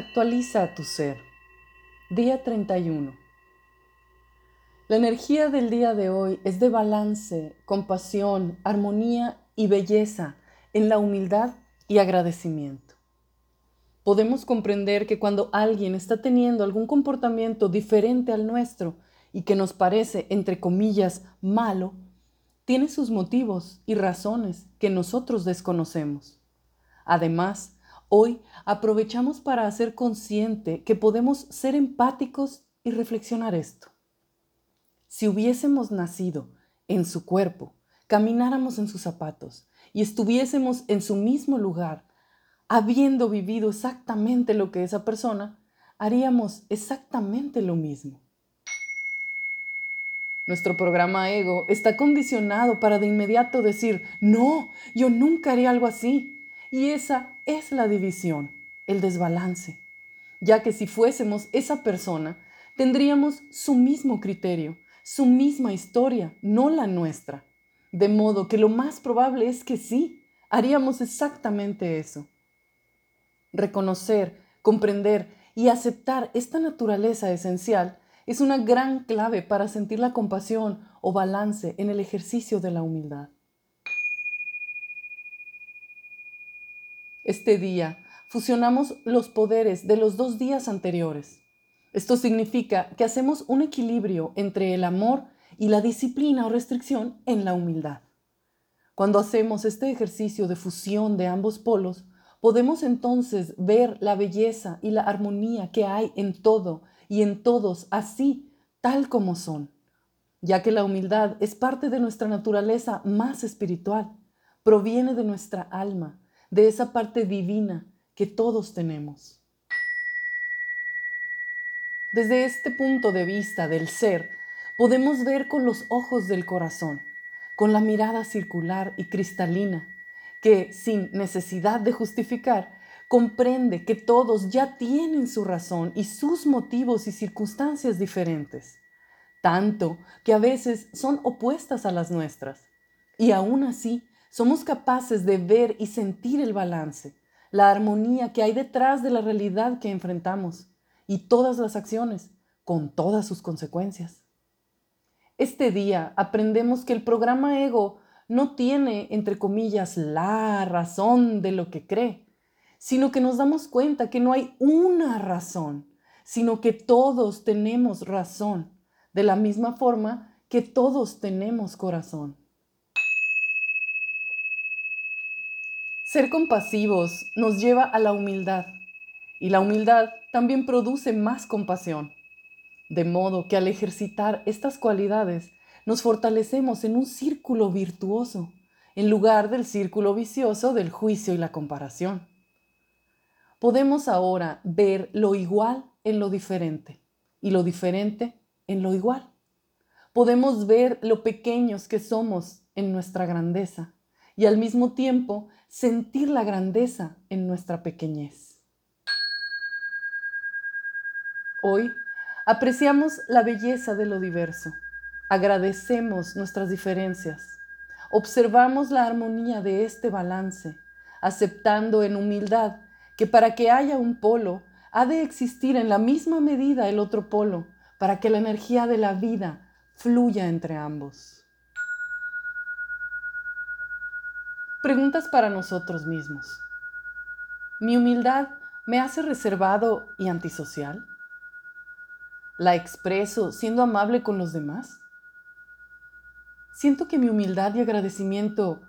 Actualiza tu ser. Día 31. La energía del día de hoy es de balance, compasión, armonía y belleza en la humildad y agradecimiento. Podemos comprender que cuando alguien está teniendo algún comportamiento diferente al nuestro y que nos parece, entre comillas, malo, tiene sus motivos y razones que nosotros desconocemos. Además, hoy aprovechamos para hacer consciente que podemos ser empáticos y reflexionar esto. Si hubiésemos nacido en su cuerpo, camináramos en sus zapatos y estuviésemos en su mismo lugar, habiendo vivido exactamente lo que esa persona, haríamos exactamente lo mismo. Nuestro programa ego está condicionado para de inmediato decir, no, yo nunca haría algo así. Y esa es la división, el desbalance, ya que si fuésemos esa persona, tendríamos su mismo criterio, su misma historia, no la nuestra. De modo que lo más probable es que sí, haríamos exactamente eso. Reconocer, comprender y aceptar esta naturaleza esencial es una gran clave para sentir la compasión o balance en el ejercicio de la humildad. Este día fusionamos los poderes de los dos días anteriores. Esto significa que hacemos un equilibrio entre el amor y la disciplina o restricción en la humildad. Cuando hacemos este ejercicio de fusión de ambos polos, podemos entonces ver la belleza y la armonía que hay en todo y en todos así, tal como son, ya que la humildad es parte de nuestra naturaleza más espiritual, proviene de nuestra alma, de esa parte divina que todos tenemos. Desde este punto de vista del ser, podemos ver con los ojos del corazón, con la mirada circular y cristalina, que sin necesidad de justificar, comprende que todos ya tienen su razón y sus motivos y circunstancias diferentes, tanto que a veces son opuestas a las nuestras. Y aún así, somos capaces de ver y sentir el balance, la armonía que hay detrás de la realidad que enfrentamos y todas las acciones, con todas sus consecuencias. Este día aprendemos que el programa ego no tiene, entre comillas, la razón de lo que cree, sino que nos damos cuenta que no hay una razón, sino que todos tenemos razón, de la misma forma que todos tenemos corazón. Ser compasivos nos lleva a la humildad y la humildad también produce más compasión. De modo que al ejercitar estas cualidades nos fortalecemos en un círculo virtuoso, en lugar del círculo vicioso del juicio y la comparación podemos ahora ver lo igual en lo diferente y lo diferente en lo igual. Podemos ver lo pequeños que somos en nuestra grandeza y al mismo tiempo sentir la grandeza en nuestra pequeñez. Hoy apreciamos la belleza de lo diverso, agradecemos nuestras diferencias, observamos la armonía de este balance, aceptando en humildad que para que haya un polo, ha de existir en la misma medida el otro polo, para que la energía de la vida fluya entre ambos. Preguntas para nosotros mismos. ¿Mi humildad me hace reservado y antisocial? ¿La expreso siendo amable con los demás? ¿Siento que mi humildad y agradecimiento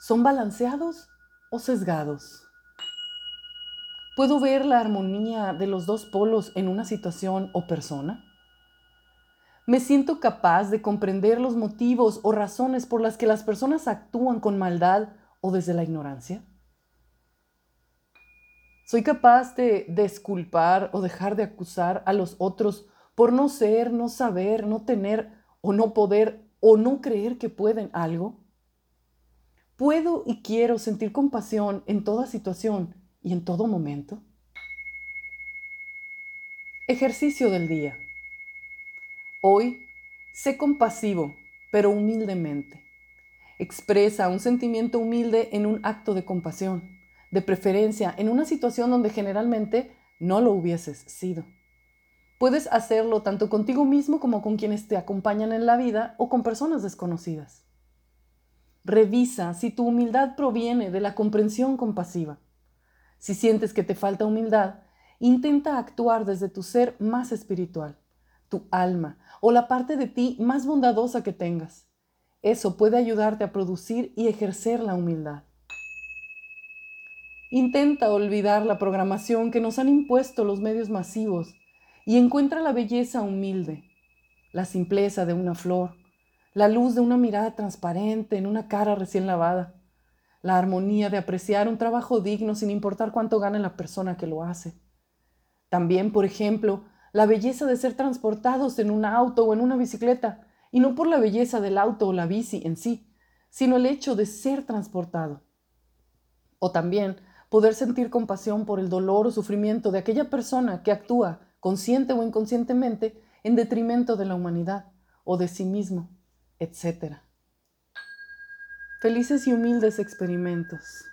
son balanceados o sesgados? ¿Puedo ver la armonía de los dos polos en una situación o persona? ¿Me siento capaz de comprender los motivos o razones por las que las personas actúan con maldad o desde la ignorancia? ¿Soy capaz de desculpar o dejar de acusar a los otros por no ser, no saber, no tener o no poder o no creer que pueden algo? ¿Puedo y quiero sentir compasión en toda situación y en todo momento? Ejercicio del día. Hoy, sé compasivo, pero humildemente. Expresa un sentimiento humilde en un acto de compasión, de preferencia en una situación donde generalmente no lo hubieses sido. Puedes hacerlo tanto contigo mismo como con quienes te acompañan en la vida o con personas desconocidas. Revisa si tu humildad proviene de la comprensión compasiva. Si sientes que te falta humildad, intenta actuar desde tu ser más espiritual, tu alma o la parte de ti más bondadosa que tengas. Eso puede ayudarte a producir y ejercer la humildad. Intenta olvidar la programación que nos han impuesto los medios masivos y encuentra la belleza humilde, la simpleza de una flor, la luz de una mirada transparente en una cara recién lavada, la armonía de apreciar un trabajo digno sin importar cuánto gane la persona que lo hace. También, por ejemplo, la belleza de ser transportados en un auto o en una bicicleta, y no por la belleza del auto o la bici en sí, sino el hecho de ser transportado. O también poder sentir compasión por el dolor o sufrimiento de aquella persona que actúa consciente o inconscientemente, en detrimento de la humanidad o de sí mismo, etc. Felices y humildes experimentos.